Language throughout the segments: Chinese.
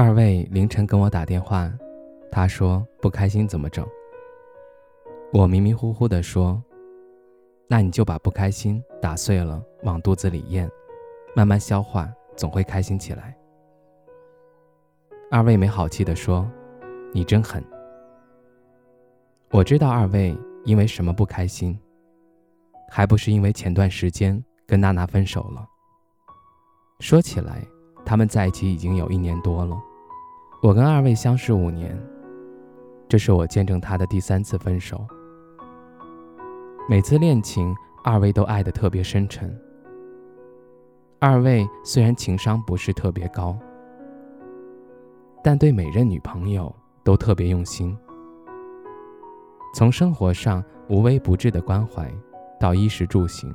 二位凌晨跟我打电话，他说不开心怎么整？我迷迷糊糊的说：“那你就把不开心打碎了往肚子里咽，慢慢消化，总会开心起来。”二位没好气的说：“你真狠。”我知道二位因为什么不开心，还不是因为前段时间跟娜娜分手了。说起来，他们在一起已经有一年多了。我跟二位相识五年，这是我见证他的第三次分手。每次恋情，二位都爱得特别深沉。二位虽然情商不是特别高，但对每任女朋友都特别用心。从生活上无微不至的关怀，到衣食住行，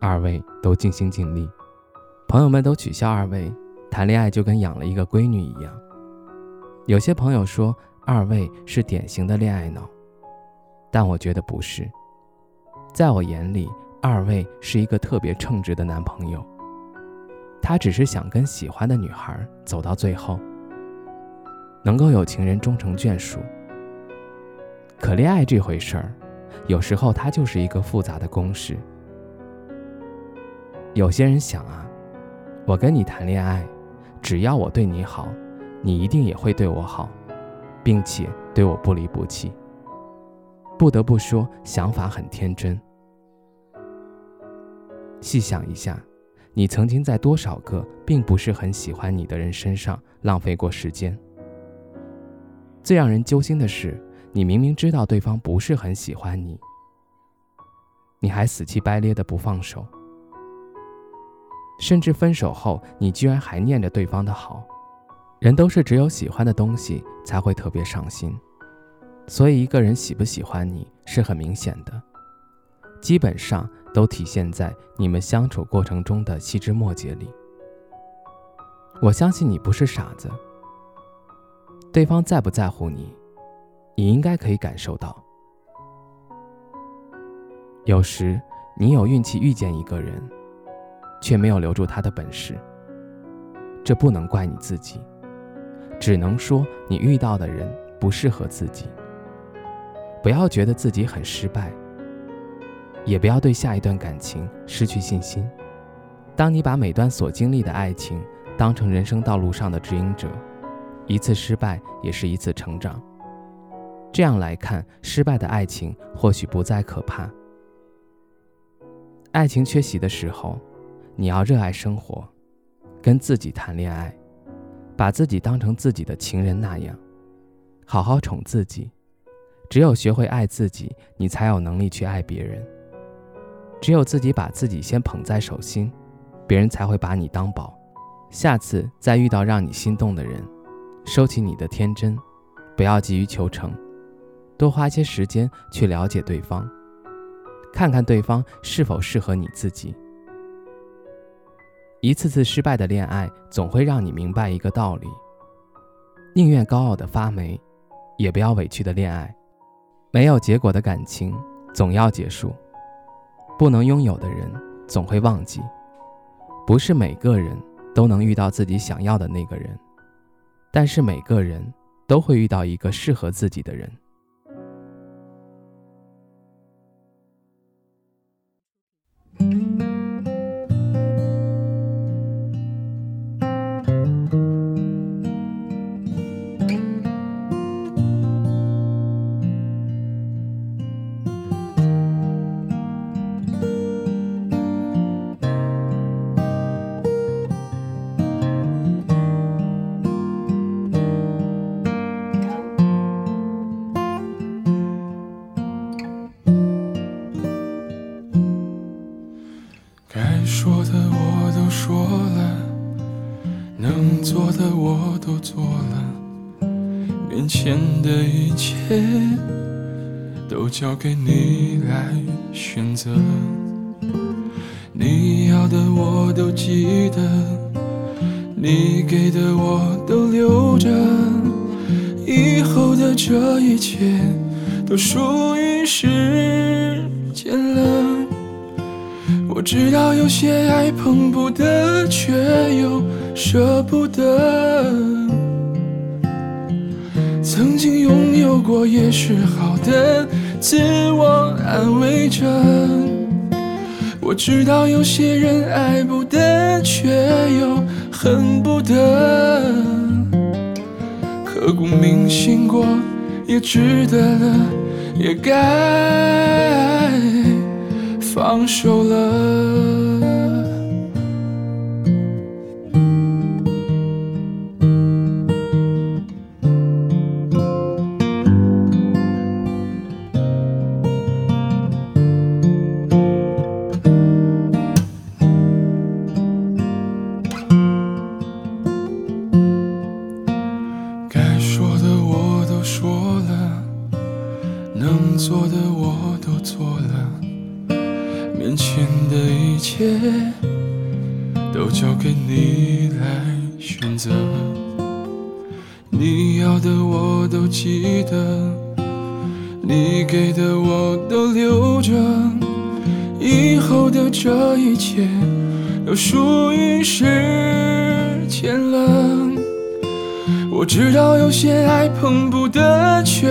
二位都尽心尽力。朋友们都取笑二位谈恋爱就跟养了一个闺女一样。有些朋友说二位是典型的恋爱脑，但我觉得不是。在我眼里，二位是一个特别称职的男朋友。他只是想跟喜欢的女孩走到最后，能够有情人终成眷属。可恋爱这回事儿，有时候它就是一个复杂的公式。有些人想啊，我跟你谈恋爱，只要我对你好。你一定也会对我好，并且对我不离不弃。不得不说，想法很天真。细想一下，你曾经在多少个并不是很喜欢你的人身上浪费过时间？最让人揪心的是，你明明知道对方不是很喜欢你，你还死乞白咧的不放手，甚至分手后，你居然还念着对方的好。人都是只有喜欢的东西才会特别上心，所以一个人喜不喜欢你是很明显的，基本上都体现在你们相处过程中的细枝末节里。我相信你不是傻子，对方在不在乎你，你应该可以感受到。有时你有运气遇见一个人，却没有留住他的本事，这不能怪你自己。只能说你遇到的人不适合自己。不要觉得自己很失败，也不要对下一段感情失去信心。当你把每段所经历的爱情当成人生道路上的指引者，一次失败也是一次成长。这样来看，失败的爱情或许不再可怕。爱情缺席的时候，你要热爱生活，跟自己谈恋爱。把自己当成自己的情人那样，好好宠自己。只有学会爱自己，你才有能力去爱别人。只有自己把自己先捧在手心，别人才会把你当宝。下次再遇到让你心动的人，收起你的天真，不要急于求成，多花些时间去了解对方，看看对方是否适合你自己。一次次失败的恋爱，总会让你明白一个道理：宁愿高傲的发霉，也不要委屈的恋爱。没有结果的感情，总要结束；不能拥有的人，总会忘记。不是每个人都能遇到自己想要的那个人，但是每个人都会遇到一个适合自己的人。该说的我都说了能做的我都做了面前的一切都交给你来选择你要的我都记得你给的我都留着以后的这一切都属于时间了。我知道有些爱碰不得，却又舍不得。曾经拥有过也是好的，自我安慰着。我知道有些人爱不得，却又恨不得。刻骨铭心过也值得了，也该。放手了。该说的我都说了，能做的我都做了。眼前的一切都交给你来选择，你要的我都记得，你给的我都留着，以后的这一切都属于时间了。我知道有些爱碰不得，却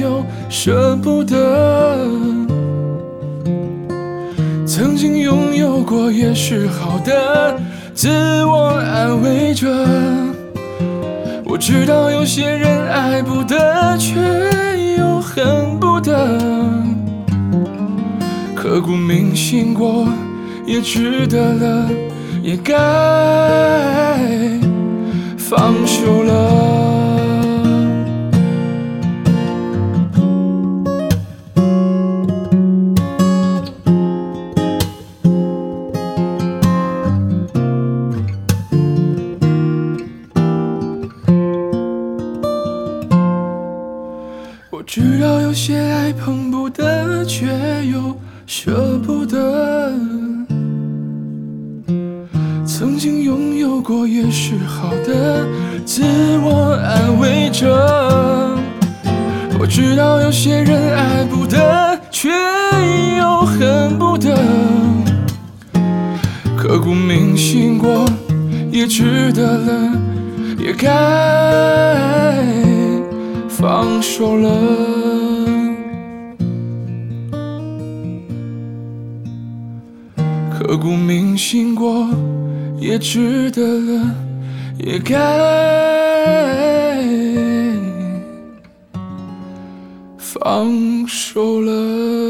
又舍不得。过也是好的，自我安慰着。我知道有些人爱不得，却又恨不得。刻骨铭心过也值得了，也该放手了。却又舍不得。曾经拥有过也是好的，自我安慰着。我知道有些人爱不得，却又恨不得。刻骨铭心过也值得了，也该。放手了，不铭心过也值得了，也该放手了。